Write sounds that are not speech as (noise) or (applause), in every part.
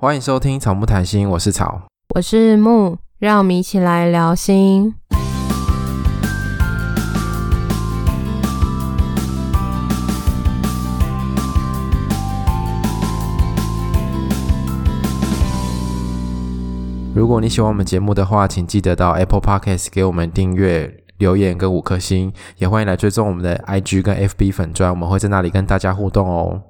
欢迎收听草木谈心，我是草，我是木，让我们一起来聊心。如果你喜欢我们节目的话，请记得到 Apple Podcast 给我们订阅、留言跟五颗星，也欢迎来追踪我们的 IG 跟 FB 粉专，我们会在那里跟大家互动哦。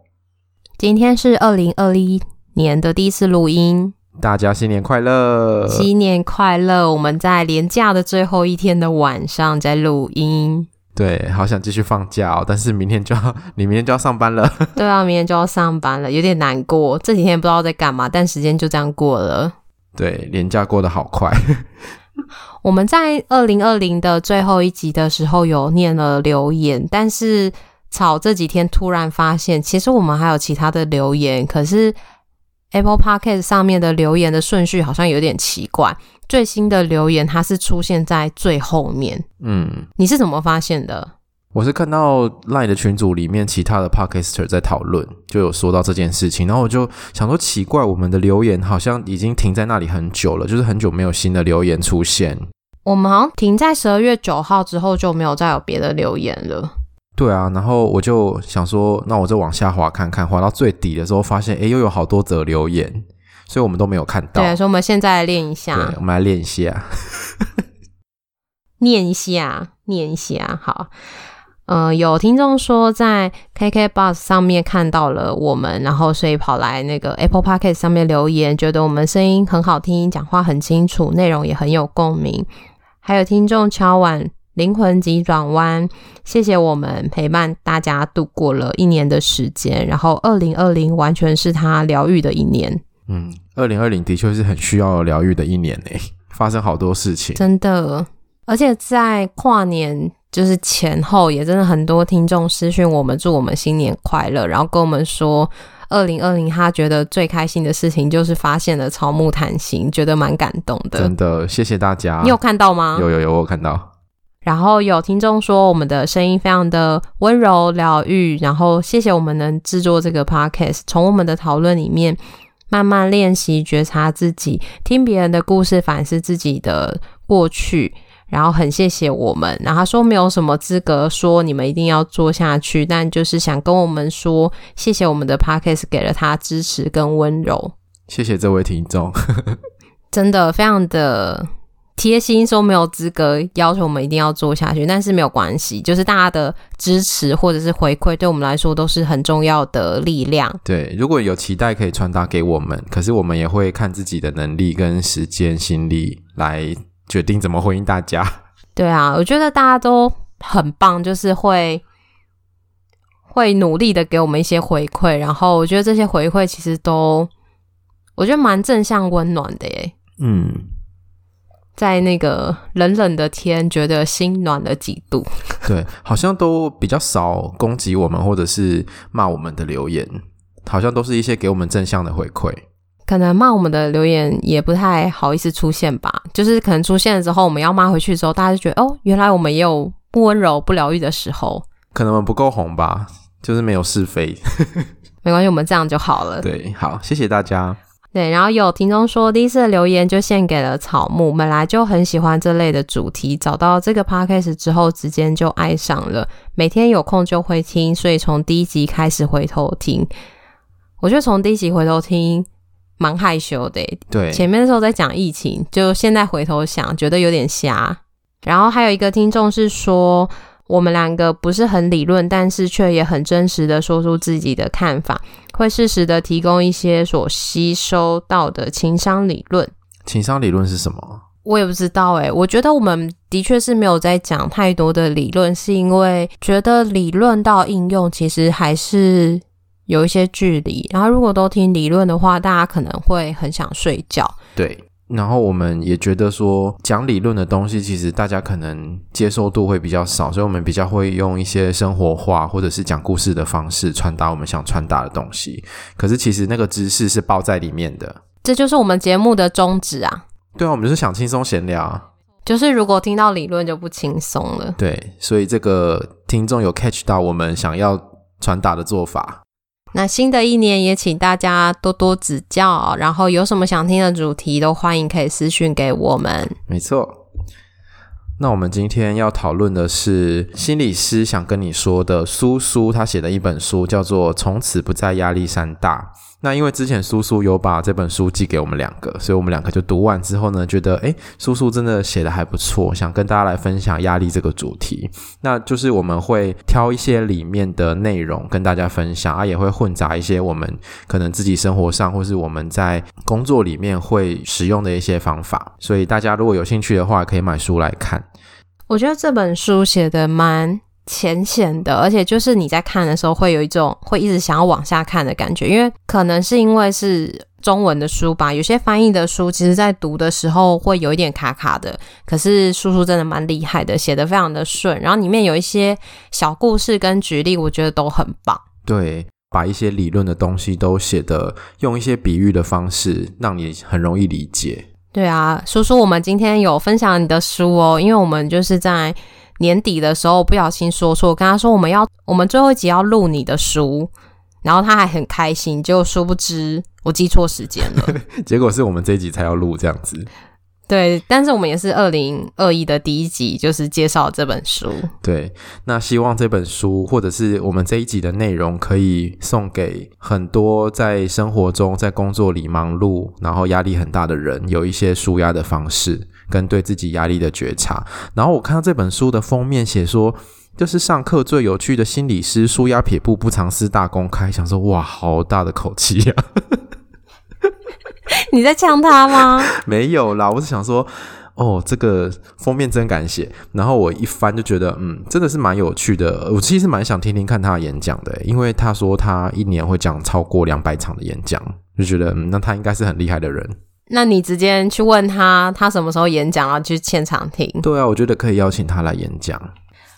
今天是二零二一年的第一次录音，大家新年快乐！新年快乐！我们在连假的最后一天的晚上在录音，对，好想继续放假哦，但是明天就要，你明天就要上班了。(laughs) 对啊，明天就要上班了，有点难过。这几天不知道在干嘛，但时间就这样过了。对，年假过得好快。(laughs) 我们在二零二零的最后一集的时候有念了留言，但是草这几天突然发现，其实我们还有其他的留言，可是 Apple Podcast 上面的留言的顺序好像有点奇怪。最新的留言它是出现在最后面，嗯，你是怎么发现的？我是看到 LINE 的群组里面其他的 Podcaster 在讨论，就有说到这件事情，然后我就想说奇怪，我们的留言好像已经停在那里很久了，就是很久没有新的留言出现。我们好像停在十二月九号之后就没有再有别的留言了。对啊，然后我就想说，那我就往下滑看看，滑到最底的时候发现，哎，又有好多则留言，所以我们都没有看到。对，所以我们现在来练一下。对，我们来练一下，(laughs) 念一下，念一下，好。呃，有听众说在 KK Bus 上面看到了我们，然后所以跑来那个 Apple Podcast 上面留言，觉得我们声音很好听，讲话很清楚，内容也很有共鸣。还有听众敲碗灵魂急转弯，谢谢我们陪伴大家度过了一年的时间，然后二零二零完全是他疗愈的一年。嗯，二零二零的确是很需要疗愈的一年诶，发生好多事情，真的，而且在跨年。就是前后也真的很多听众私讯我们，祝我们新年快乐，然后跟我们说，二零二零他觉得最开心的事情就是发现了草木谈心，觉得蛮感动的。真的，谢谢大家。你有看到吗？有有有，我有看到。然后有听众说我们的声音非常的温柔疗愈，然后谢谢我们能制作这个 podcast，从我们的讨论里面慢慢练习觉察自己，听别人的故事，反思自己的过去。然后很谢谢我们，然后他说没有什么资格说你们一定要做下去，但就是想跟我们说，谢谢我们的 Podcast 给了他支持跟温柔。谢谢这位听众，真的非常的贴心，说没有资格要求我们一定要做下去，但是没有关系，就是大家的支持或者是回馈，对我们来说都是很重要的力量。对，如果有期待可以传达给我们，可是我们也会看自己的能力跟时间心力来。决定怎么回应大家？对啊，我觉得大家都很棒，就是会会努力的给我们一些回馈，然后我觉得这些回馈其实都我觉得蛮正向温暖的耶。嗯，在那个冷冷的天，觉得心暖了几度。(laughs) 对，好像都比较少攻击我们或者是骂我们的留言，好像都是一些给我们正向的回馈。可能骂我们的留言也不太好意思出现吧，就是可能出现了之后，我们要骂回去之后，大家就觉得哦，原来我们也有不温柔、不疗愈的时候。可能我们不够红吧，就是没有是非。(laughs) 没关系，我们这样就好了。对，好，谢谢大家。对，然后有听众说，第一次的留言就献给了草木，本来就很喜欢这类的主题，找到这个 podcast 之后，直接就爱上了，每天有空就会听，所以从第一集开始回头听。我觉得从第一集回头听。蛮害羞的，对，前面的时候在讲疫情，就现在回头想，觉得有点瞎。然后还有一个听众是说，我们两个不是很理论，但是却也很真实的说出自己的看法，会适时的提供一些所吸收到的情商理论。情商理论是什么？我也不知道诶，我觉得我们的确是没有在讲太多的理论，是因为觉得理论到应用其实还是。有一些距离，然后如果都听理论的话，大家可能会很想睡觉。对，然后我们也觉得说，讲理论的东西，其实大家可能接受度会比较少，所以我们比较会用一些生活化或者是讲故事的方式传达我们想传达的东西。可是其实那个知识是包在里面的，这就是我们节目的宗旨啊。对啊，我们就是想轻松闲聊，就是如果听到理论就不轻松了。对，所以这个听众有 catch 到我们想要传达的做法。那新的一年也请大家多多指教，然后有什么想听的主题都欢迎可以私讯给我们。没错。那我们今天要讨论的是心理师想跟你说的苏苏他写的一本书，叫做《从此不再压力山大》。那因为之前叔叔有把这本书寄给我们两个，所以我们两个就读完之后呢，觉得诶，叔叔真的写的还不错，想跟大家来分享压力这个主题。那就是我们会挑一些里面的内容跟大家分享啊，也会混杂一些我们可能自己生活上或是我们在工作里面会使用的一些方法。所以大家如果有兴趣的话，可以买书来看。我觉得这本书写的蛮浅显的，而且就是你在看的时候会有一种会一直想要往下看的感觉，因为可能是因为是中文的书吧，有些翻译的书其实在读的时候会有一点卡卡的，可是叔叔真的蛮厉害的，写的非常的顺，然后里面有一些小故事跟举例，我觉得都很棒。对，把一些理论的东西都写的用一些比喻的方式，让你很容易理解。对啊，叔叔，我们今天有分享你的书哦，因为我们就是在。年底的时候不小心说错，跟他说我们要我们最后一集要录你的书，然后他还很开心，结果殊不知我记错时间了，(laughs) (laughs) 结果是我们这一集才要录这样子。对，但是我们也是二零二一的第一集，就是介绍这本书。对，那希望这本书或者是我们这一集的内容，可以送给很多在生活中、在工作里忙碌，然后压力很大的人，有一些舒压的方式，跟对自己压力的觉察。然后我看到这本书的封面写说，就是上课最有趣的心理师，舒压撇步不藏私大公开，想说哇，好大的口气呀、啊！你在呛他吗？(laughs) 没有啦，我是想说，哦，这个封面真敢写。然后我一翻就觉得，嗯，真的是蛮有趣的。我其实蛮想听听看他的演讲的，因为他说他一年会讲超过两百场的演讲，就觉得，嗯，那他应该是很厉害的人。那你直接去问他，他什么时候演讲，然后去现场听。对啊，我觉得可以邀请他来演讲。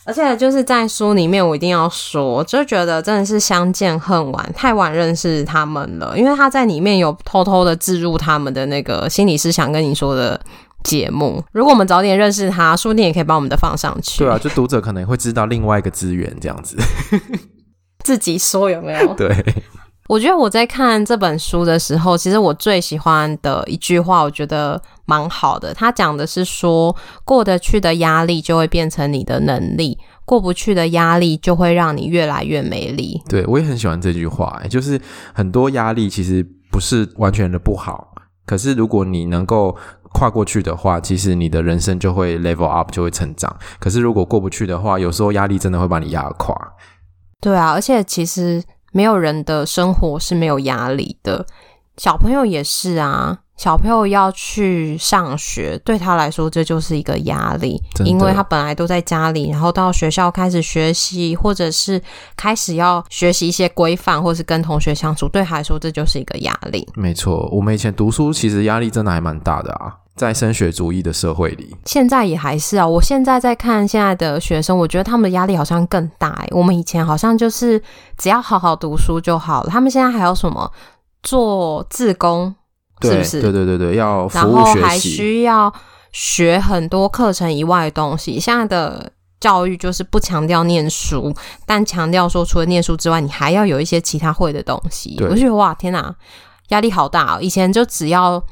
而且就是在书里面，我一定要说，就觉得真的是相见恨晚，太晚认识他们了。因为他在里面有偷偷的置入他们的那个心理思想跟你说的节目。如果我们早点认识他，说不定也可以把我们的放上去。对啊，就读者可能会知道另外一个资源这样子。(laughs) 自己说有没有？(laughs) 对。我觉得我在看这本书的时候，其实我最喜欢的一句话，我觉得蛮好的。他讲的是说，过得去的压力就会变成你的能力，过不去的压力就会让你越来越没力。对，我也很喜欢这句话，就是很多压力其实不是完全的不好，可是如果你能够跨过去的话，其实你的人生就会 level up，就会成长。可是如果过不去的话，有时候压力真的会把你压垮。对啊，而且其实。没有人的生活是没有压力的，小朋友也是啊。小朋友要去上学，对他来说这就是一个压力，因为他本来都在家里，然后到学校开始学习，或者是开始要学习一些规范，或是跟同学相处，对他来说这就是一个压力。没错，我们以前读书其实压力真的还蛮大的啊。在升学主义的社会里，现在也还是啊。我现在在看现在的学生，我觉得他们的压力好像更大欸。我们以前好像就是只要好好读书就好了，他们现在还有什么做自工，是不是？对对对对，要服务学习，然后还需要学很多课程以外的东西。现在的教育就是不强调念书，但强调说除了念书之外，你还要有一些其他会的东西。我就觉得哇，天哪，压力好大哦！以前就只要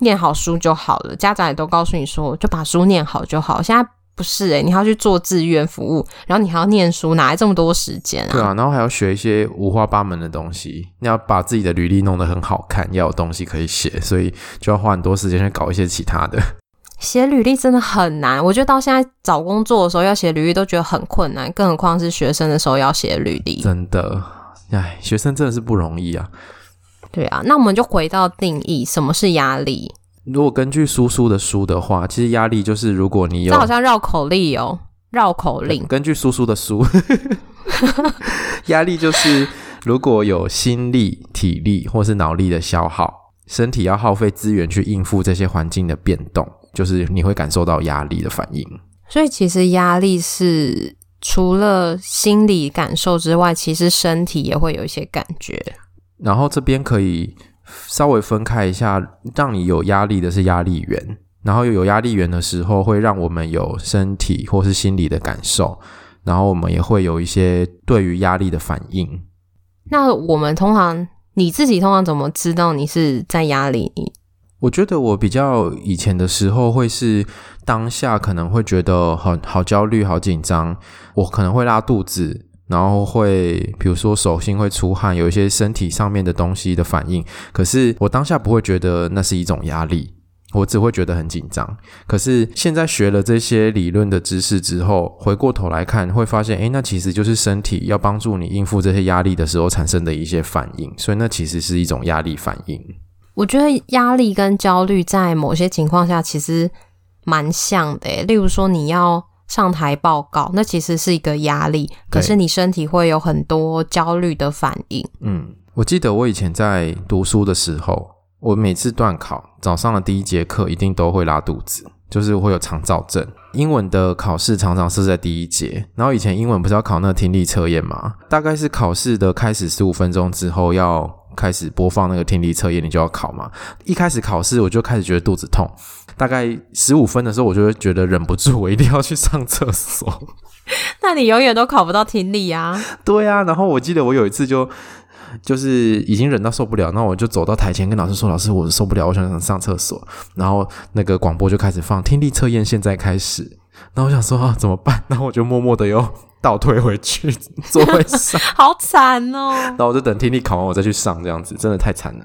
念好书就好了，家长也都告诉你说，就把书念好就好。现在不是诶、欸，你还要去做志愿服务，然后你还要念书，哪来这么多时间啊？对啊，然后还要学一些五花八门的东西，你要把自己的履历弄得很好看，要有东西可以写，所以就要花很多时间去搞一些其他的。写履历真的很难，我觉得到现在找工作的时候要写履历都觉得很困难，更何况是学生的时候要写履历。真的，哎，学生真的是不容易啊。对啊，那我们就回到定义，什么是压力？如果根据叔叔的书的话，其实压力就是如果你有，这好像绕口令哦，绕口令。根据叔叔的书，(laughs) 压力就是如果有心力、体力或是脑力的消耗，身体要耗费资源去应付这些环境的变动，就是你会感受到压力的反应。所以其实压力是除了心理感受之外，其实身体也会有一些感觉。然后这边可以稍微分开一下，让你有压力的是压力源，然后有压力源的时候，会让我们有身体或是心理的感受，然后我们也会有一些对于压力的反应。那我们通常你自己通常怎么知道你是在压力？我觉得我比较以前的时候会是当下可能会觉得很好焦虑、好紧张，我可能会拉肚子，然后会比如说手心会出汗，有一些身体上面的东西的反应。可是我当下不会觉得那是一种压力，我只会觉得很紧张。可是现在学了这些理论的知识之后，回过头来看，会发现，诶，那其实就是身体要帮助你应付这些压力的时候产生的一些反应，所以那其实是一种压力反应。我觉得压力跟焦虑在某些情况下其实蛮像的，例如说你要上台报告，那其实是一个压力，可是你身体会有很多焦虑的反应。嗯，我记得我以前在读书的时候，我每次段考早上的第一节课一定都会拉肚子，就是会有肠燥症。英文的考试常常是在第一节，然后以前英文不是要考那个听力测验吗？大概是考试的开始十五分钟之后要。开始播放那个听力测验，你就要考嘛。一开始考试，我就开始觉得肚子痛。大概十五分的时候，我就会觉得忍不住，我一定要去上厕所。(laughs) 那你永远都考不到听力啊？对啊。然后我记得我有一次就就是已经忍到受不了，那我就走到台前跟老师说：“老师，我受不了，我想想上厕所。”然后那个广播就开始放听力测验，现在开始。然后我想说啊，怎么办？(laughs) 然后我就默默的又倒退回去座位上，(laughs) 好惨哦。然后我就等听力考完，我再去上，这样子真的太惨了。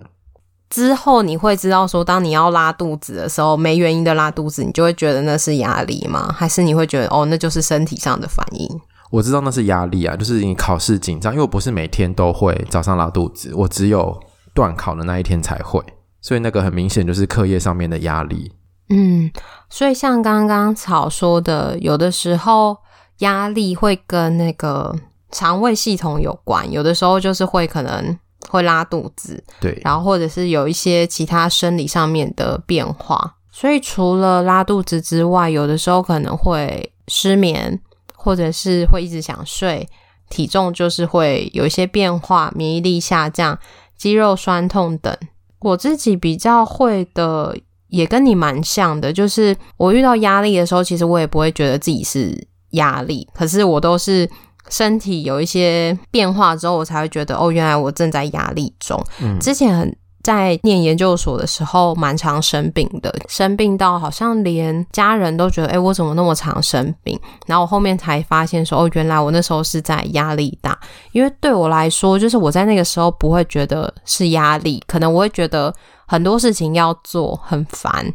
之后你会知道说，当你要拉肚子的时候，没原因的拉肚子，你就会觉得那是压力吗？还是你会觉得哦，那就是身体上的反应？我知道那是压力啊，就是你考试紧张，因为我不是每天都会早上拉肚子，我只有断考的那一天才会，所以那个很明显就是课业上面的压力。嗯，所以像刚刚草说的，有的时候压力会跟那个肠胃系统有关，有的时候就是会可能会拉肚子，对，然后或者是有一些其他生理上面的变化。所以除了拉肚子之外，有的时候可能会失眠，或者是会一直想睡，体重就是会有一些变化，免疫力下降，肌肉酸痛等。我自己比较会的。也跟你蛮像的，就是我遇到压力的时候，其实我也不会觉得自己是压力，可是我都是身体有一些变化之后，我才会觉得哦，原来我正在压力中。嗯，之前很在念研究所的时候，蛮常生病的，生病到好像连家人都觉得，诶，我怎么那么常生病？然后我后面才发现说，哦，原来我那时候是在压力大，因为对我来说，就是我在那个时候不会觉得是压力，可能我会觉得。很多事情要做，很烦，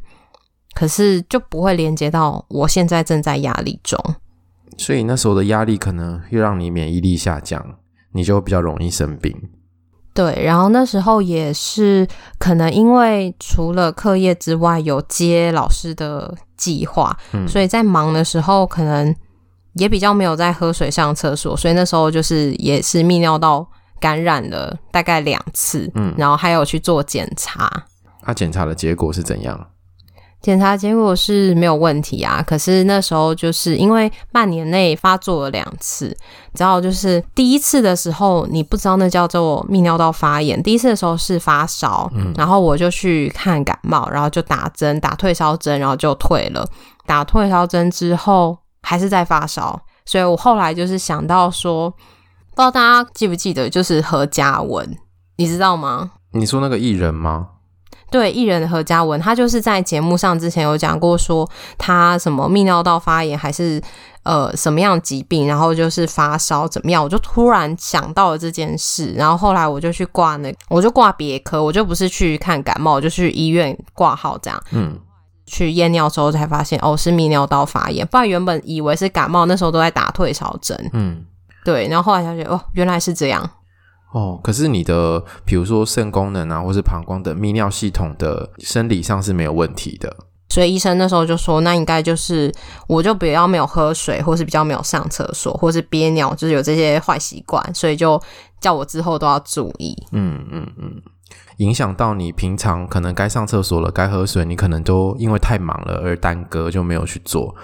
可是就不会连接到我现在正在压力中。所以那时候的压力可能会让你免疫力下降，你就比较容易生病。对，然后那时候也是可能因为除了课业之外，有接老师的计划，嗯，所以在忙的时候可能也比较没有在喝水、上厕所，所以那时候就是也是泌尿道。感染了大概两次，嗯，然后还有去做检查。他检查的结果是怎样？检查结果是没有问题啊。可是那时候就是因为半年内发作了两次，你知道，就是第一次的时候你不知道那叫做泌尿道发炎，第一次的时候是发烧，嗯，然后我就去看感冒，然后就打针，打退烧针，然后就退了。打退烧针之后还是在发烧，所以我后来就是想到说。不知道大家记不记得，就是何嘉文，你知道吗？你说那个艺人吗？对，艺人何嘉文，他就是在节目上之前有讲过，说他什么泌尿道发炎还是呃什么样疾病，然后就是发烧怎么样，我就突然想到了这件事，然后后来我就去挂那个，我就挂别科，我就不是去看感冒，我就去医院挂号这样。嗯，去验尿之后才发现，哦，是泌尿道发炎，不然原本以为是感冒，那时候都在打退烧针。嗯。对，然后后来才觉得哦，原来是这样。哦，可是你的比如说肾功能啊，或是膀胱的泌尿系统的生理上是没有问题的。所以医生那时候就说，那应该就是我就比较没有喝水，或是比较没有上厕所，或是憋尿，就是有这些坏习惯，所以就叫我之后都要注意。嗯嗯嗯，影响到你平常可能该上厕所了，该喝水，你可能都因为太忙了而耽搁，就没有去做。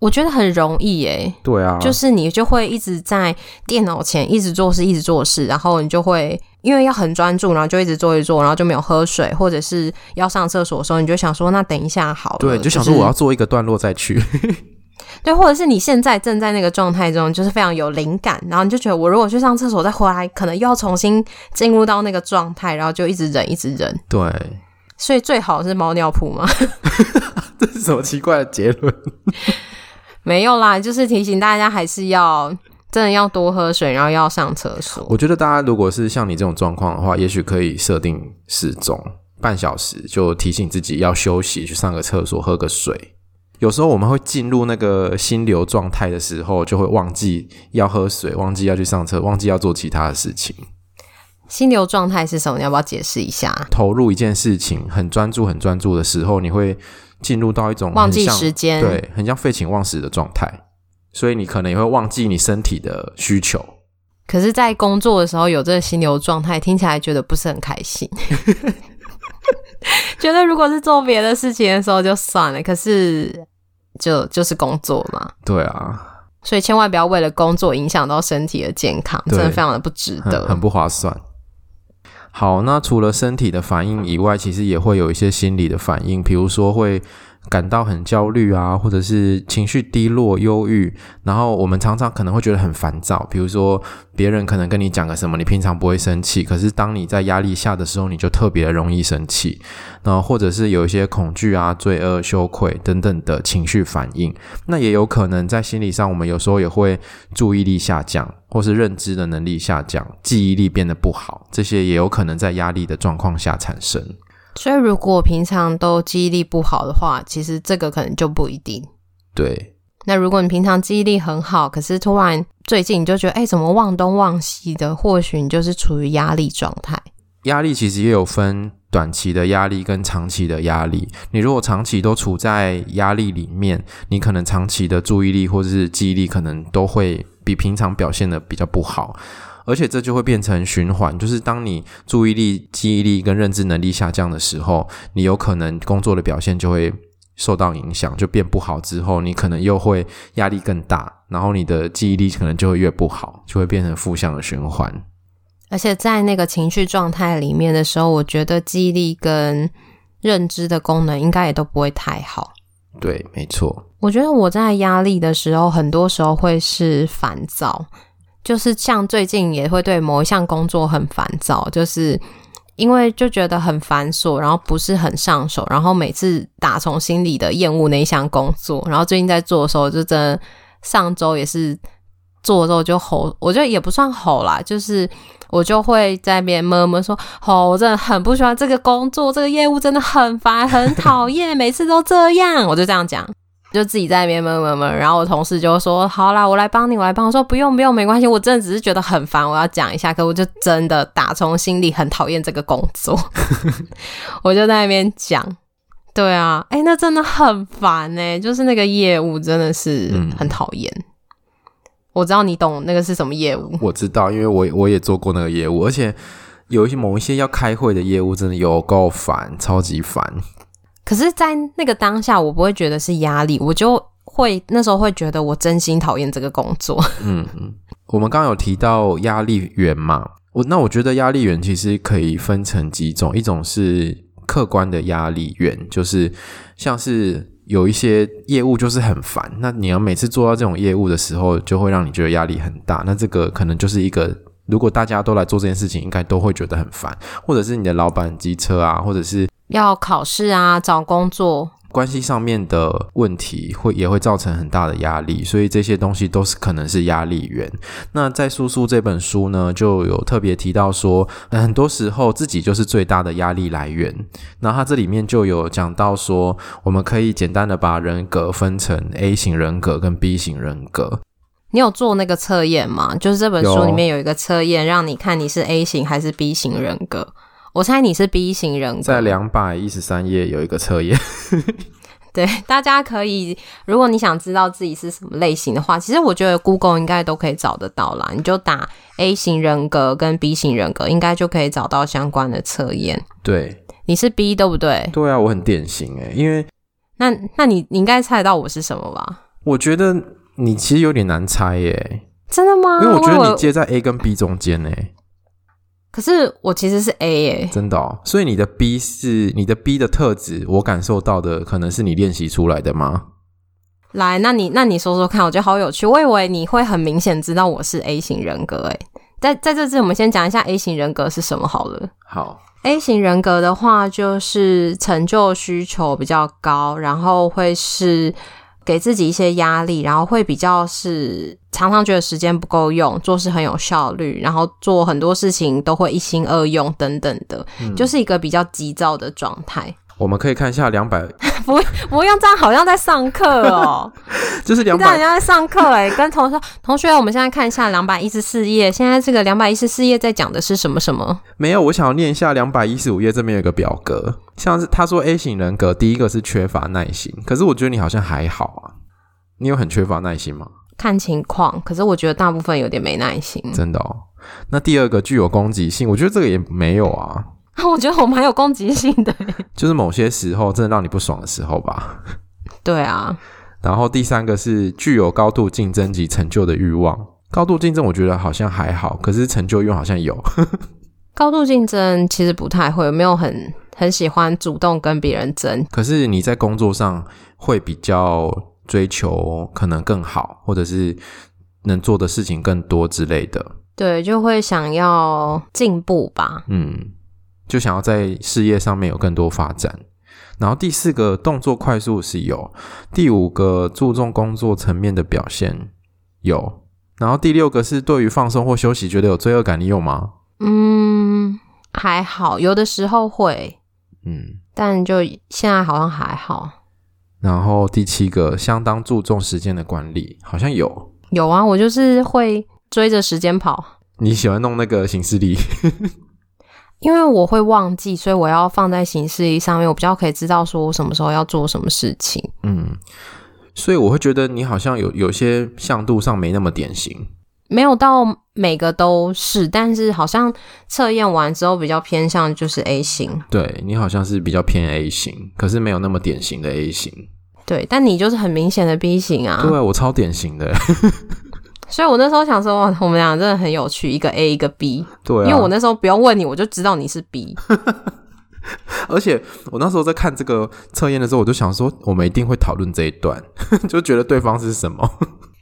我觉得很容易诶，对啊，就是你就会一直在电脑前一直做事，一直做事，然后你就会因为要很专注，然后就一直做一做，然后就没有喝水，或者是要上厕所的时候，你就想说那等一下好了，对，就想说我要做一个段落再去。(laughs) 对，或者是你现在正在那个状态中，就是非常有灵感，然后你就觉得我如果去上厕所再回来，可能又要重新进入到那个状态，然后就一直忍，一直忍。对，所以最好是猫尿布吗？(laughs) 这是什么奇怪的结论？(laughs) 没有啦，就是提醒大家还是要真的要多喝水，然后要上厕所。我觉得大家如果是像你这种状况的话，也许可以设定时钟，半小时就提醒自己要休息，去上个厕所，喝个水。有时候我们会进入那个心流状态的时候，就会忘记要喝水，忘记要去上厕，忘记要做其他的事情。心流状态是什么？你要不要解释一下？投入一件事情，很专注、很专注的时候，你会进入到一种忘记时间，对，很像废寝忘食的状态。所以你可能也会忘记你身体的需求。可是，在工作的时候有这个心流状态，听起来觉得不是很开心。(laughs) 觉得如果是做别的事情的时候就算了，可是。就就是工作嘛，对啊，所以千万不要为了工作影响到身体的健康，真的非常的不值得，很，很不划算。好，那除了身体的反应以外，其实也会有一些心理的反应，比如说会。感到很焦虑啊，或者是情绪低落、忧郁，然后我们常常可能会觉得很烦躁。比如说，别人可能跟你讲个什么，你平常不会生气，可是当你在压力下的时候，你就特别容易生气。那或者是有一些恐惧啊、罪恶、羞愧等等的情绪反应。那也有可能在心理上，我们有时候也会注意力下降，或是认知的能力下降，记忆力变得不好，这些也有可能在压力的状况下产生。所以，如果平常都记忆力不好的话，其实这个可能就不一定。对。那如果你平常记忆力很好，可是突然最近你就觉得，哎，怎么忘东忘西的？或许你就是处于压力状态。压力其实也有分短期的压力跟长期的压力。你如果长期都处在压力里面，你可能长期的注意力或者是记忆力可能都会比平常表现的比较不好。而且这就会变成循环，就是当你注意力、记忆力跟认知能力下降的时候，你有可能工作的表现就会受到影响，就变不好。之后你可能又会压力更大，然后你的记忆力可能就会越不好，就会变成负向的循环。而且在那个情绪状态里面的时候，我觉得记忆力跟认知的功能应该也都不会太好。对，没错。我觉得我在压力的时候，很多时候会是烦躁。就是像最近也会对某一项工作很烦躁，就是因为就觉得很繁琐，然后不是很上手，然后每次打从心里的厌恶那一项工作，然后最近在做的时候，就真的上周也是做的时候就吼，我觉得也不算吼啦，就是我就会在那边闷闷说，吼，我真的很不喜欢这个工作，这个业务真的很烦，很讨厌，每次都这样，我就这样讲。就自己在那边闷闷闷，然后我同事就说：“好啦，我来帮你，我来帮。”我说：“不用不用，没关系，我真的只是觉得很烦，我要讲一下。”可我就真的打从心里很讨厌这个工作，(laughs) 我就在那边讲。对啊，哎、那真的很烦哎、就是那个业务真的是很讨厌。我知道你懂那个是什么业务，我知道，因为我我也做过那个业务，而且有一些某一些要开会的业务，真的有够烦，超级烦。可是，在那个当下，我不会觉得是压力，我就会那时候会觉得我真心讨厌这个工作。嗯嗯，我们刚刚有提到压力源嘛，我那我觉得压力源其实可以分成几种，一种是客观的压力源，就是像是有一些业务就是很烦，那你要每次做到这种业务的时候，就会让你觉得压力很大。那这个可能就是一个，如果大家都来做这件事情，应该都会觉得很烦，或者是你的老板机车啊，或者是。要考试啊，找工作，关系上面的问题会也会造成很大的压力，所以这些东西都是可能是压力源。那在叔叔这本书呢，就有特别提到说，很多时候自己就是最大的压力来源。那他这里面就有讲到说，我们可以简单的把人格分成 A 型人格跟 B 型人格。你有做那个测验吗？就是这本书里面有一个测验，让你看你是 A 型还是 B 型人格。我猜你是 B 型人格，在两百一十三页有一个测验，(laughs) 对，大家可以，如果你想知道自己是什么类型的话，其实我觉得 Google 应该都可以找得到啦。你就打 A 型人格跟 B 型人格，应该就可以找到相关的测验。对，你是 B 对不对？对啊，我很典型诶，因为那那你你应该猜得到我是什么吧？我觉得你其实有点难猜耶，真的吗？因为我觉得你接在 A 跟 B 中间诶。可是我其实是 A 诶，真的哦，所以你的 B 是你的 B 的特质，我感受到的可能是你练习出来的吗？来，那你那你说说看，我觉得好有趣。我以为你会很明显知道我是 A 型人格，诶，在在这次我们先讲一下 A 型人格是什么好了。好，A 型人格的话就是成就需求比较高，然后会是给自己一些压力，然后会比较是常常觉得时间不够用，做事很有效率，然后做很多事情都会一心二用等等的，嗯、就是一个比较急躁的状态。我们可以看一下两百，(laughs) 不不用这样，好像在上课哦。(laughs) 就是两百，好像在上课哎。跟同学同学，我们现在看一下两百一十四页。现在这个两百一十四页在讲的是什么什么？没有，我想要念一下两百一十五页这边有个表格，像是他说 A 型人格第一个是缺乏耐心，可是我觉得你好像还好啊。你有很缺乏耐心吗？看情况，可是我觉得大部分有点没耐心。真的哦。那第二个具有攻击性，我觉得这个也没有啊。(laughs) 我觉得我蛮有攻击性的，(laughs) 就是某些时候真的让你不爽的时候吧。对啊，然后第三个是具有高度竞争及成就的欲望。高度竞争我觉得好像还好，可是成就欲好像有。(laughs) 高度竞争其实不太会，有没有很很喜欢主动跟别人争。可是你在工作上会比较追求可能更好，或者是能做的事情更多之类的。对，就会想要进步吧。嗯。就想要在事业上面有更多发展，然后第四个动作快速是有，第五个注重工作层面的表现有，然后第六个是对于放松或休息觉得有罪恶感，你有吗？嗯，还好，有的时候会，嗯，但就现在好像还好。然后第七个相当注重时间的管理，好像有，有啊，我就是会追着时间跑。你喜欢弄那个行事历？(laughs) 因为我会忘记，所以我要放在行事历上面，我比较可以知道说我什么时候要做什么事情。嗯，所以我会觉得你好像有有些向度上没那么典型，没有到每个都是，但是好像测验完之后比较偏向就是 A 型。对，你好像是比较偏 A 型，可是没有那么典型的 A 型。对，但你就是很明显的 B 型啊。对，我超典型的。所以我那时候想说，哇，我们俩真的很有趣，一个 A 一个 B。对啊，因为我那时候不用问你，我就知道你是 B。(laughs) 而且我那时候在看这个测验的时候，我就想说，我们一定会讨论这一段，(laughs) 就觉得对方是什么。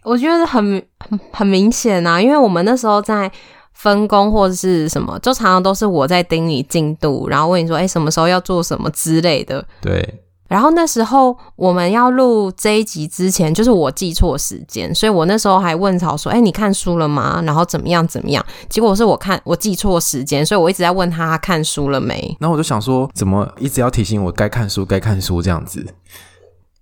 我觉得很很很明显啊，因为我们那时候在分工或者是什么，就常常都是我在盯你进度，然后问你说，哎，什么时候要做什么之类的。对。然后那时候我们要录这一集之前，就是我记错时间，所以我那时候还问曹说：“哎，你看书了吗？然后怎么样怎么样？”结果是我看我记错时间，所以我一直在问他，看书了没。然后我就想说，怎么一直要提醒我该看书，该看书这样子。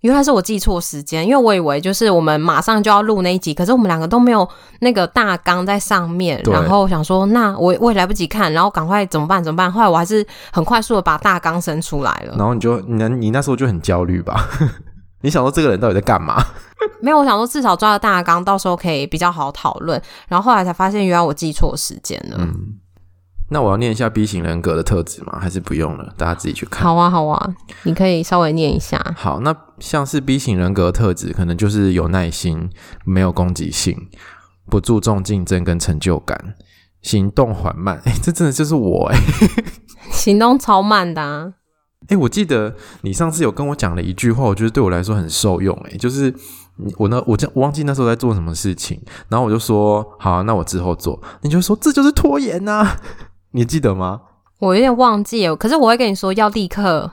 原来是我记错时间，因为我以为就是我们马上就要录那一集，可是我们两个都没有那个大纲在上面，然后想说那我我也来不及看，然后赶快怎么办？怎么办？后来我还是很快速的把大纲生出来了。然后你就你你那时候就很焦虑吧？(laughs) 你想说这个人到底在干嘛？(laughs) 没有，我想说至少抓了大纲，到时候可以比较好讨论。然后后来才发现，原来我记错时间了。嗯。那我要念一下 B 型人格的特质吗？还是不用了？大家自己去看。好啊，好啊，你可以稍微念一下。好，那像是 B 型人格的特质，可能就是有耐心，没有攻击性，不注重竞争跟成就感，行动缓慢。(laughs) 哎，这真的就是我哎，(laughs) 行动超慢的啊。哎，我记得你上次有跟我讲了一句话，我觉得对我来说很受用。哎，就是我那，我我忘记那时候在做什么事情，然后我就说好啊，那我之后做。你就说这就是拖延呐。你记得吗？我有点忘记了，可是我会跟你说要立刻。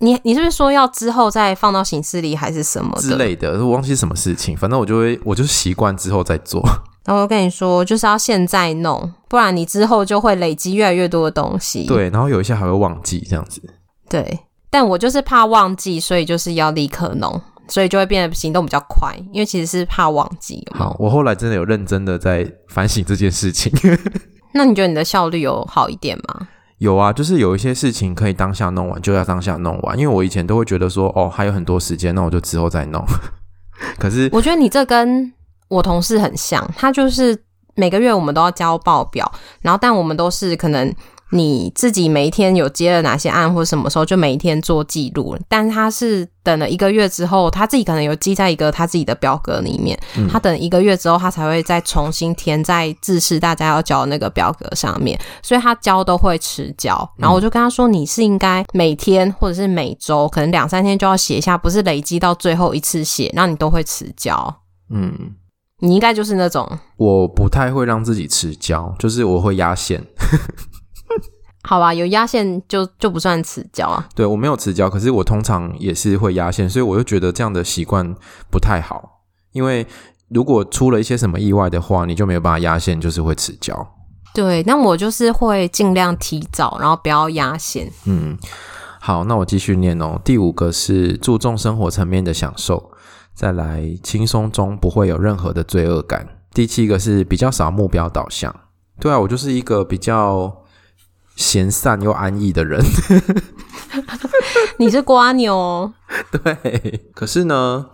你你是不是说要之后再放到行事历还是什么之类的？我忘记什么事情，反正我就会，我就习惯之后再做。然后我跟你说，就是要现在弄，不然你之后就会累积越来越多的东西。对，然后有一些还会忘记这样子。对，但我就是怕忘记，所以就是要立刻弄，所以就会变得行动比较快，因为其实是怕忘记。好，我后来真的有认真的在反省这件事情。(laughs) 那你觉得你的效率有好一点吗？有啊，就是有一些事情可以当下弄完，就要当下弄完。因为我以前都会觉得说，哦，还有很多时间，那我就之后再弄。(laughs) 可是我觉得你这跟我同事很像，他就是每个月我们都要交报表，然后但我们都是可能你自己每一天有接了哪些案，或什么时候就每一天做记录。但他是等了一个月之后，他自己可能有记在一个他自己的表格里面。嗯、他等一个月之后，他才会再重新填在制式大家要交的那个表格上面。所以他交都会迟交。然后我就跟他说：“你是应该每天或者是每周，可能两三天就要写一下，不是累积到最后一次写，那你都会迟交。”嗯，你应该就是那种。我不太会让自己迟交，就是我会压线。好吧，有压线就就不算迟交啊。对，我没有迟交，可是我通常也是会压线，所以我就觉得这样的习惯不太好。因为如果出了一些什么意外的话，你就没有办法压线，就是会迟交。对，那我就是会尽量提早，然后不要压线。嗯，好，那我继续念哦。第五个是注重生活层面的享受，再来轻松中不会有任何的罪恶感。第七个是比较少目标导向。对啊，我就是一个比较。闲散又安逸的人，(laughs) 你是瓜牛。(laughs) 对，可是呢，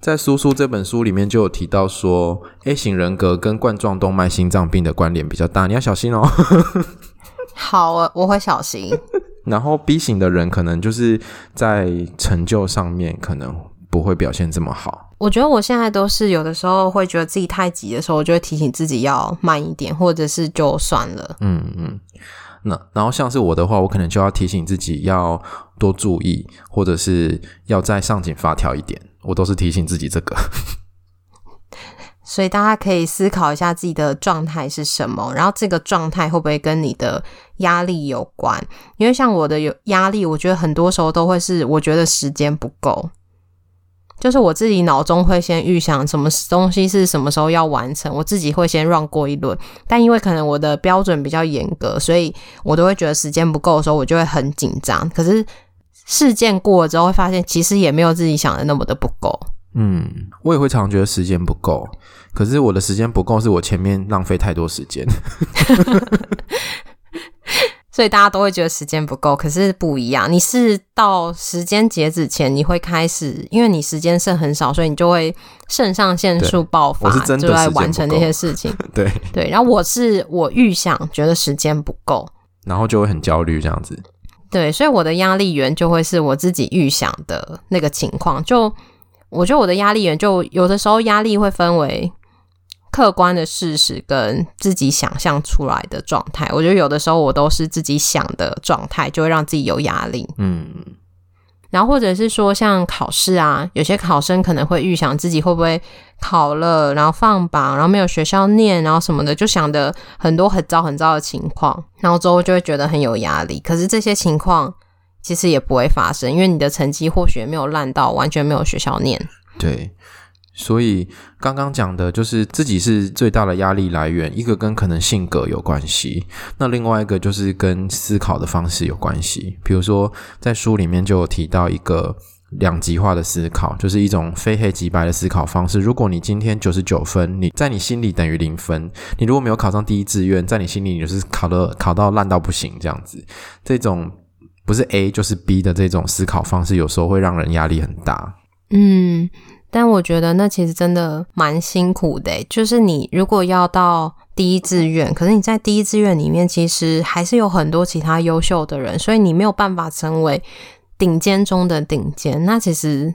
在苏苏这本书里面就有提到说，A 型人格跟冠状动脉心脏病的关联比较大，你要小心哦。(laughs) 好，我我会小心。然后 B 型的人可能就是在成就上面可能不会表现这么好。我觉得我现在都是有的时候会觉得自己太急的时候，我就会提醒自己要慢一点，或者是就算了。嗯嗯。那然后像是我的话，我可能就要提醒自己要多注意，或者是要再上紧发条一点。我都是提醒自己这个。(laughs) 所以大家可以思考一下自己的状态是什么，然后这个状态会不会跟你的压力有关？因为像我的有压力，我觉得很多时候都会是我觉得时间不够。就是我自己脑中会先预想什么东西是什么时候要完成，我自己会先 run 过一轮，但因为可能我的标准比较严格，所以我都会觉得时间不够的时候，我就会很紧张。可是事件过了之后，会发现其实也没有自己想的那么的不够。嗯，我也会常觉得时间不够，可是我的时间不够是我前面浪费太多时间。(laughs) 所以大家都会觉得时间不够，可是不一样。你是到时间截止前，你会开始，因为你时间剩很少，所以你就会肾上腺素爆发，就在完成那些事情。对对，然后我是我预想觉得时间不够，然后就会很焦虑这样子。对，所以我的压力源就会是我自己预想的那个情况。就我觉得我的压力源，就有的时候压力会分为。客观的事实跟自己想象出来的状态，我觉得有的时候我都是自己想的状态，就会让自己有压力。嗯，然后或者是说像考试啊，有些考生可能会预想自己会不会考了，然后放榜，然后没有学校念，然后什么的，就想的很多很糟很糟的情况，然后之后就会觉得很有压力。可是这些情况其实也不会发生，因为你的成绩或许没有烂到完全没有学校念。对。所以刚刚讲的就是自己是最大的压力来源，一个跟可能性格有关系，那另外一个就是跟思考的方式有关系。比如说在书里面就有提到一个两极化的思考，就是一种非黑即白的思考方式。如果你今天九十九分，你在你心里等于零分；你如果没有考上第一志愿，在你心里你就是考的考到烂到不行这样子。这种不是 A 就是 B 的这种思考方式，有时候会让人压力很大。嗯。但我觉得那其实真的蛮辛苦的，就是你如果要到第一志愿，可是你在第一志愿里面其实还是有很多其他优秀的人，所以你没有办法成为顶尖中的顶尖。那其实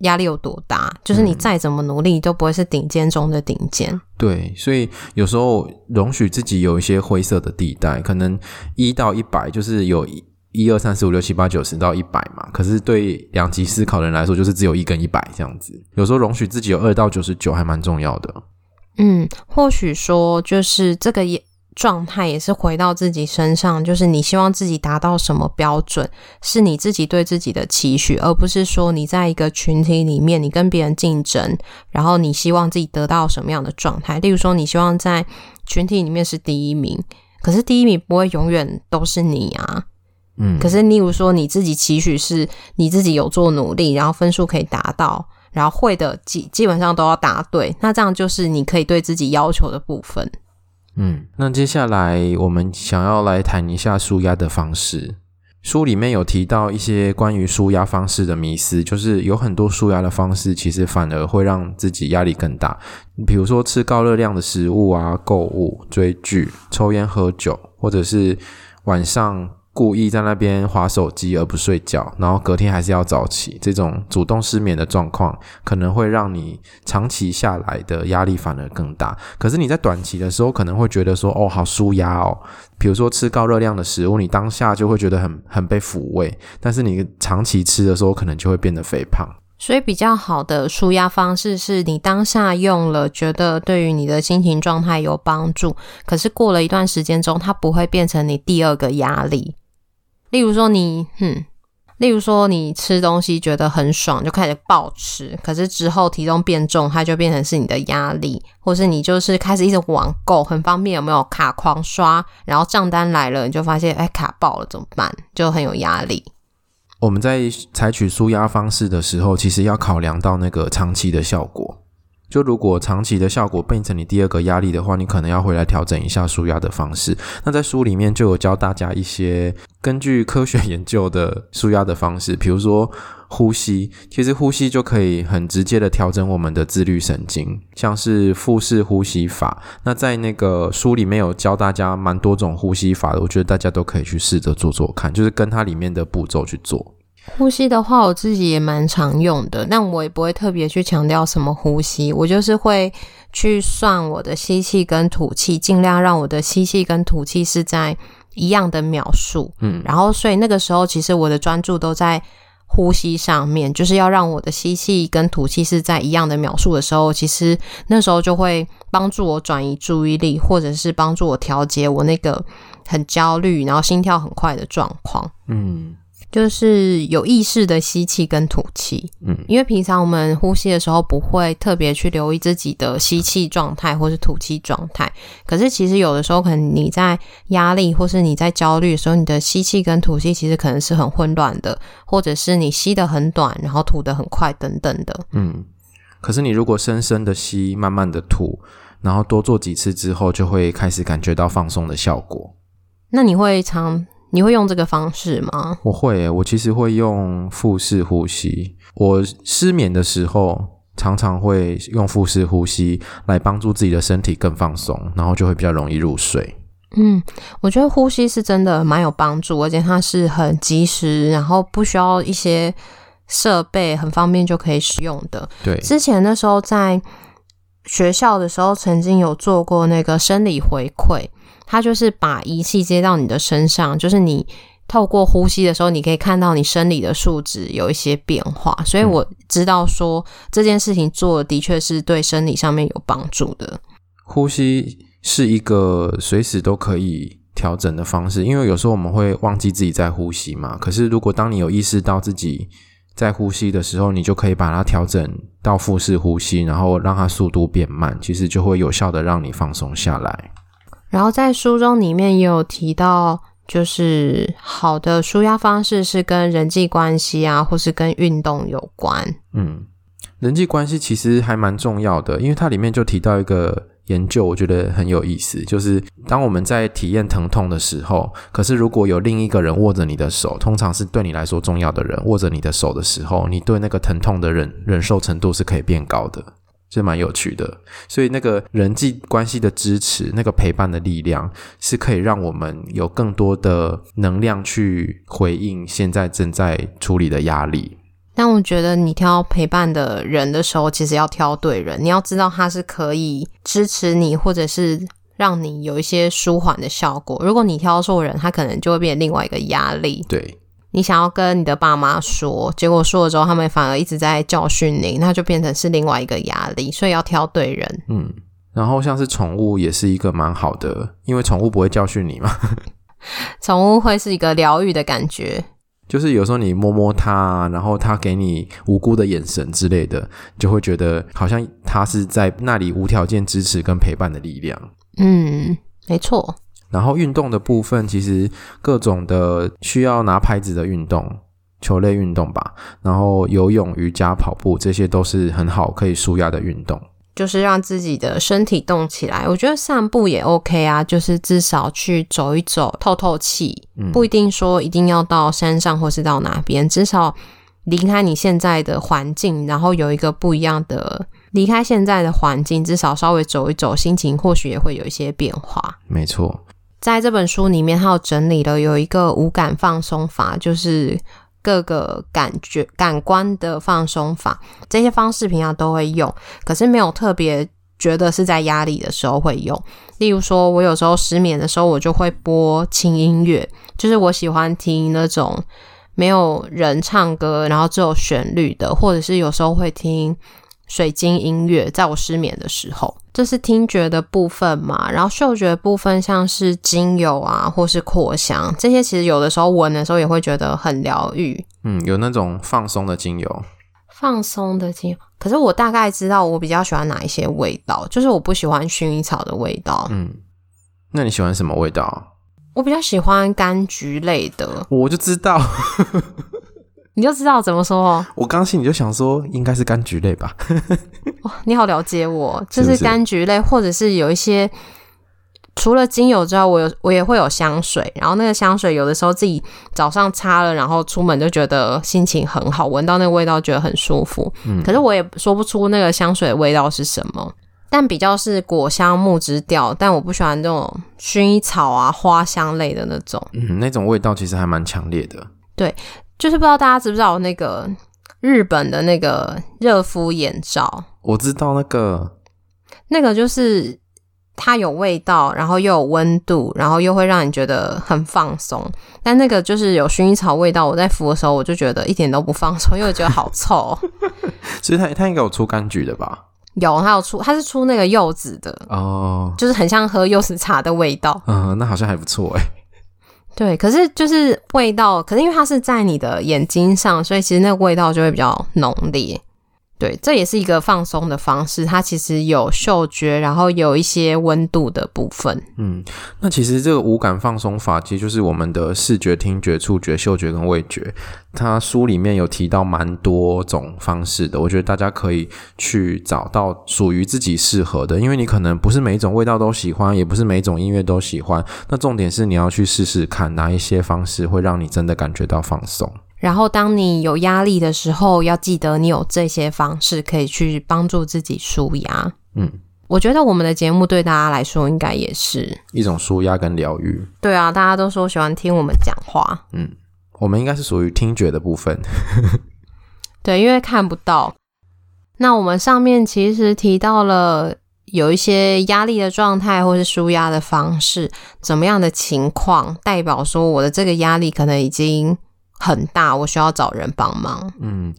压力有多大？就是你再怎么努力都不会是顶尖中的顶尖。对，所以有时候容许自己有一些灰色的地带，可能一到一百就是有一。一二三四五六七八九十到一百嘛，可是对两极思考的人来说，就是只有一跟一百这样子。有时候容许自己有二到九十九还蛮重要的。嗯，或许说就是这个也状态也是回到自己身上，就是你希望自己达到什么标准，是你自己对自己的期许，而不是说你在一个群体里面，你跟别人竞争，然后你希望自己得到什么样的状态。例如说，你希望在群体里面是第一名，可是第一名不会永远都是你啊。嗯，可是例如说你自己期许是你自己有做努力，然后分数可以达到，然后会的基基本上都要答对，那这样就是你可以对自己要求的部分。嗯，那接下来我们想要来谈一下舒压的方式。书里面有提到一些关于舒压方式的迷思，就是有很多舒压的方式，其实反而会让自己压力更大。比如说吃高热量的食物啊、购物、追剧、抽烟喝酒，或者是晚上。故意在那边划手机而不睡觉，然后隔天还是要早起，这种主动失眠的状况，可能会让你长期下来的压力反而更大。可是你在短期的时候，可能会觉得说，哦，好舒压哦。比如说吃高热量的食物，你当下就会觉得很很被抚慰，但是你长期吃的时候，可能就会变得肥胖。所以比较好的舒压方式是你当下用了，觉得对于你的心情状态有帮助，可是过了一段时间中，它不会变成你第二个压力。例如说你，嗯，例如说你吃东西觉得很爽，就开始暴吃，可是之后体重变重，它就变成是你的压力，或是你就是开始一直网购，很方便，有没有卡狂刷，然后账单来了，你就发现哎卡爆了怎么办？就很有压力。我们在采取舒压方式的时候，其实要考量到那个长期的效果。就如果长期的效果变成你第二个压力的话，你可能要回来调整一下舒压的方式。那在书里面就有教大家一些 (laughs) 根据科学研究的舒压的方式，比如说呼吸，其实呼吸就可以很直接的调整我们的自律神经，像是腹式呼吸法。那在那个书里面有教大家蛮多种呼吸法的，我觉得大家都可以去试着做做看，就是跟它里面的步骤去做。呼吸的话，我自己也蛮常用的，但我也不会特别去强调什么呼吸，我就是会去算我的吸气跟吐气，尽量让我的吸气跟吐气是在一样的秒数，嗯，然后所以那个时候其实我的专注都在呼吸上面，就是要让我的吸气跟吐气是在一样的秒数的时候，其实那时候就会帮助我转移注意力，或者是帮助我调节我那个很焦虑，然后心跳很快的状况，嗯。就是有意识的吸气跟吐气，嗯，因为平常我们呼吸的时候不会特别去留意自己的吸气状态或是吐气状态，可是其实有的时候可能你在压力或是你在焦虑的时候，你的吸气跟吐气其实可能是很混乱的，或者是你吸的很短，然后吐的很快等等的，嗯。可是你如果深深的吸，慢慢的吐，然后多做几次之后，就会开始感觉到放松的效果。那你会常？你会用这个方式吗？我会，我其实会用腹式呼吸。我失眠的时候，常常会用腹式呼吸来帮助自己的身体更放松，然后就会比较容易入睡。嗯，我觉得呼吸是真的蛮有帮助，而且它是很及时，然后不需要一些设备，很方便就可以使用的。对，之前那时候在学校的时候，曾经有做过那个生理回馈。它就是把仪器接到你的身上，就是你透过呼吸的时候，你可以看到你生理的数值有一些变化。所以我知道说这件事情做的确是对生理上面有帮助的。呼吸是一个随时都可以调整的方式，因为有时候我们会忘记自己在呼吸嘛。可是如果当你有意识到自己在呼吸的时候，你就可以把它调整到腹式呼吸，然后让它速度变慢，其实就会有效的让你放松下来。然后在书中里面也有提到，就是好的舒压方式是跟人际关系啊，或是跟运动有关。嗯，人际关系其实还蛮重要的，因为它里面就提到一个研究，我觉得很有意思，就是当我们在体验疼痛的时候，可是如果有另一个人握着你的手，通常是对你来说重要的人握着你的手的时候，你对那个疼痛的忍忍受程度是可以变高的。是蛮有趣的，所以那个人际关系的支持，那个陪伴的力量，是可以让我们有更多的能量去回应现在正在处理的压力。但我觉得你挑陪伴的人的时候，其实要挑对人，你要知道他是可以支持你，或者是让你有一些舒缓的效果。如果你挑错人，他可能就会变成另外一个压力。对。你想要跟你的爸妈说，结果说了之后，他们反而一直在教训你，那就变成是另外一个压力。所以要挑对人。嗯，然后像是宠物也是一个蛮好的，因为宠物不会教训你嘛。(laughs) 宠物会是一个疗愈的感觉，就是有时候你摸摸它，然后它给你无辜的眼神之类的，就会觉得好像它是在那里无条件支持跟陪伴的力量。嗯，没错。然后运动的部分，其实各种的需要拿拍子的运动，球类运动吧，然后游泳、瑜伽、跑步，这些都是很好可以舒压的运动。就是让自己的身体动起来。我觉得散步也 OK 啊，就是至少去走一走，透透气。嗯，不一定说一定要到山上或是到哪边，至少离开你现在的环境，然后有一个不一样的，离开现在的环境，至少稍微走一走，心情或许也会有一些变化。没错，在这本书里面，它有整理了有一个五感放松法，就是。各个感觉、感官的放松法，这些方式平常都会用，可是没有特别觉得是在压力的时候会用。例如说，我有时候失眠的时候，我就会播轻音乐，就是我喜欢听那种没有人唱歌，然后只有旋律的，或者是有时候会听水晶音乐，在我失眠的时候。这是听觉的部分嘛，然后嗅觉的部分像是精油啊，或是扩香，这些其实有的时候闻的时候也会觉得很疗愈。嗯，有那种放松的精油，放松的精油。可是我大概知道我比较喜欢哪一些味道，就是我不喜欢薰衣草的味道。嗯，那你喜欢什么味道？我比较喜欢柑橘类的。我就知道。你就知道怎么说哦？我刚心里就想说，应该是柑橘类吧。(laughs) 哇，你好了解我，就是柑橘类，或者是有一些除了精油之外，我有我也会有香水。然后那个香水有的时候自己早上擦了，然后出门就觉得心情很好，闻到那个味道觉得很舒服。嗯，可是我也说不出那个香水的味道是什么，但比较是果香木质调。但我不喜欢这种薰衣草啊花香类的那种。嗯，那种味道其实还蛮强烈的。对。就是不知道大家知不知道那个日本的那个热敷眼罩？我知道那个，那个就是它有味道，然后又有温度，然后又会让你觉得很放松。但那个就是有薰衣草味道，我在敷的时候我就觉得一点都不放松，因为我觉得好臭。(laughs) 所以它它应该有出柑橘的吧？有，它有出，它是出那个柚子的哦，就是很像喝柚子茶的味道。嗯，那好像还不错哎。对，可是就是味道，可是因为它是在你的眼睛上，所以其实那个味道就会比较浓烈。对，这也是一个放松的方式。它其实有嗅觉，然后有一些温度的部分。嗯，那其实这个五感放松法，其实就是我们的视觉、听觉、触觉、嗅觉跟味觉。它书里面有提到蛮多种方式的，我觉得大家可以去找到属于自己适合的。因为你可能不是每一种味道都喜欢，也不是每一种音乐都喜欢。那重点是你要去试试看哪一些方式会让你真的感觉到放松。然后，当你有压力的时候，要记得你有这些方式可以去帮助自己舒压。嗯，我觉得我们的节目对大家来说应该也是一种舒压跟疗愈。对啊，大家都说喜欢听我们讲话。嗯，我们应该是属于听觉的部分。(laughs) 对，因为看不到。那我们上面其实提到了有一些压力的状态，或是舒压的方式，怎么样的情况代表说我的这个压力可能已经。很大，我需要找人帮忙。嗯，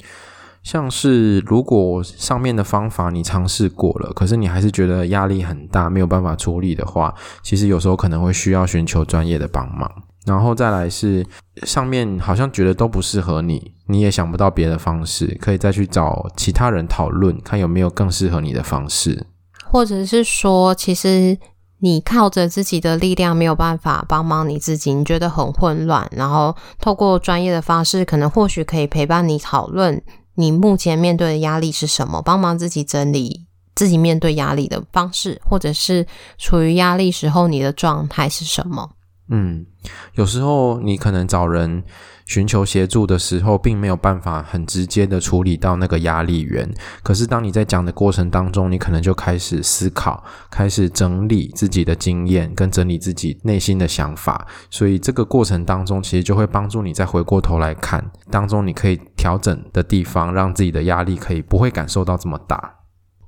像是如果上面的方法你尝试过了，可是你还是觉得压力很大，没有办法处理的话，其实有时候可能会需要寻求专业的帮忙。然后再来是上面好像觉得都不适合你，你也想不到别的方式，可以再去找其他人讨论，看有没有更适合你的方式，或者是说，其实。你靠着自己的力量没有办法帮忙你自己，你觉得很混乱，然后透过专业的方式，可能或许可以陪伴你讨论你目前面对的压力是什么，帮忙自己整理自己面对压力的方式，或者是处于压力时候你的状态是什么。嗯，有时候你可能找人寻求协助的时候，并没有办法很直接的处理到那个压力源。可是当你在讲的过程当中，你可能就开始思考，开始整理自己的经验，跟整理自己内心的想法。所以这个过程当中，其实就会帮助你再回过头来看，当中你可以调整的地方，让自己的压力可以不会感受到这么大。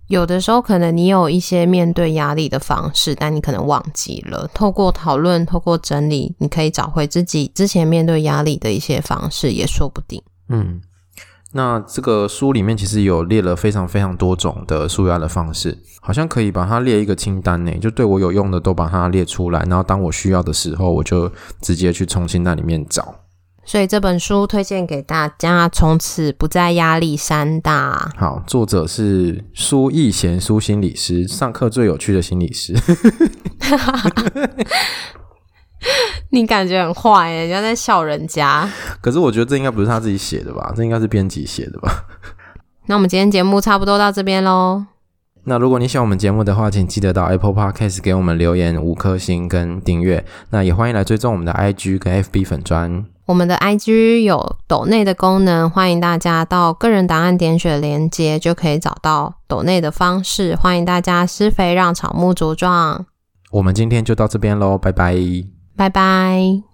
有的时候，可能你有一些面对压力的方式，但你可能忘记了。透过讨论，透过整理，你可以找回自己之前面对压力的一些方式，也说不定。嗯，那这个书里面其实有列了非常非常多种的舒压的方式，好像可以把它列一个清单呢，就对我有用的都把它列出来，然后当我需要的时候，我就直接去重新那里面找。所以这本书推荐给大家，从此不再压力山大。好，作者是苏逸贤苏心理师，上课最有趣的心理师。(laughs) 你感觉很坏耶，人家在笑人家。可是我觉得这应该不是他自己写的吧？这应该是编辑写的吧？那我们今天节目差不多到这边喽。那如果你喜欢我们节目的话，请记得到 Apple Podcast 给我们留言五颗星跟订阅。那也欢迎来追踪我们的 IG 跟 FB 粉砖。我们的 IG 有抖内的功能，欢迎大家到个人档案点选连接，就可以找到抖内的方式。欢迎大家施肥让草木茁壮。我们今天就到这边喽，拜拜，拜拜。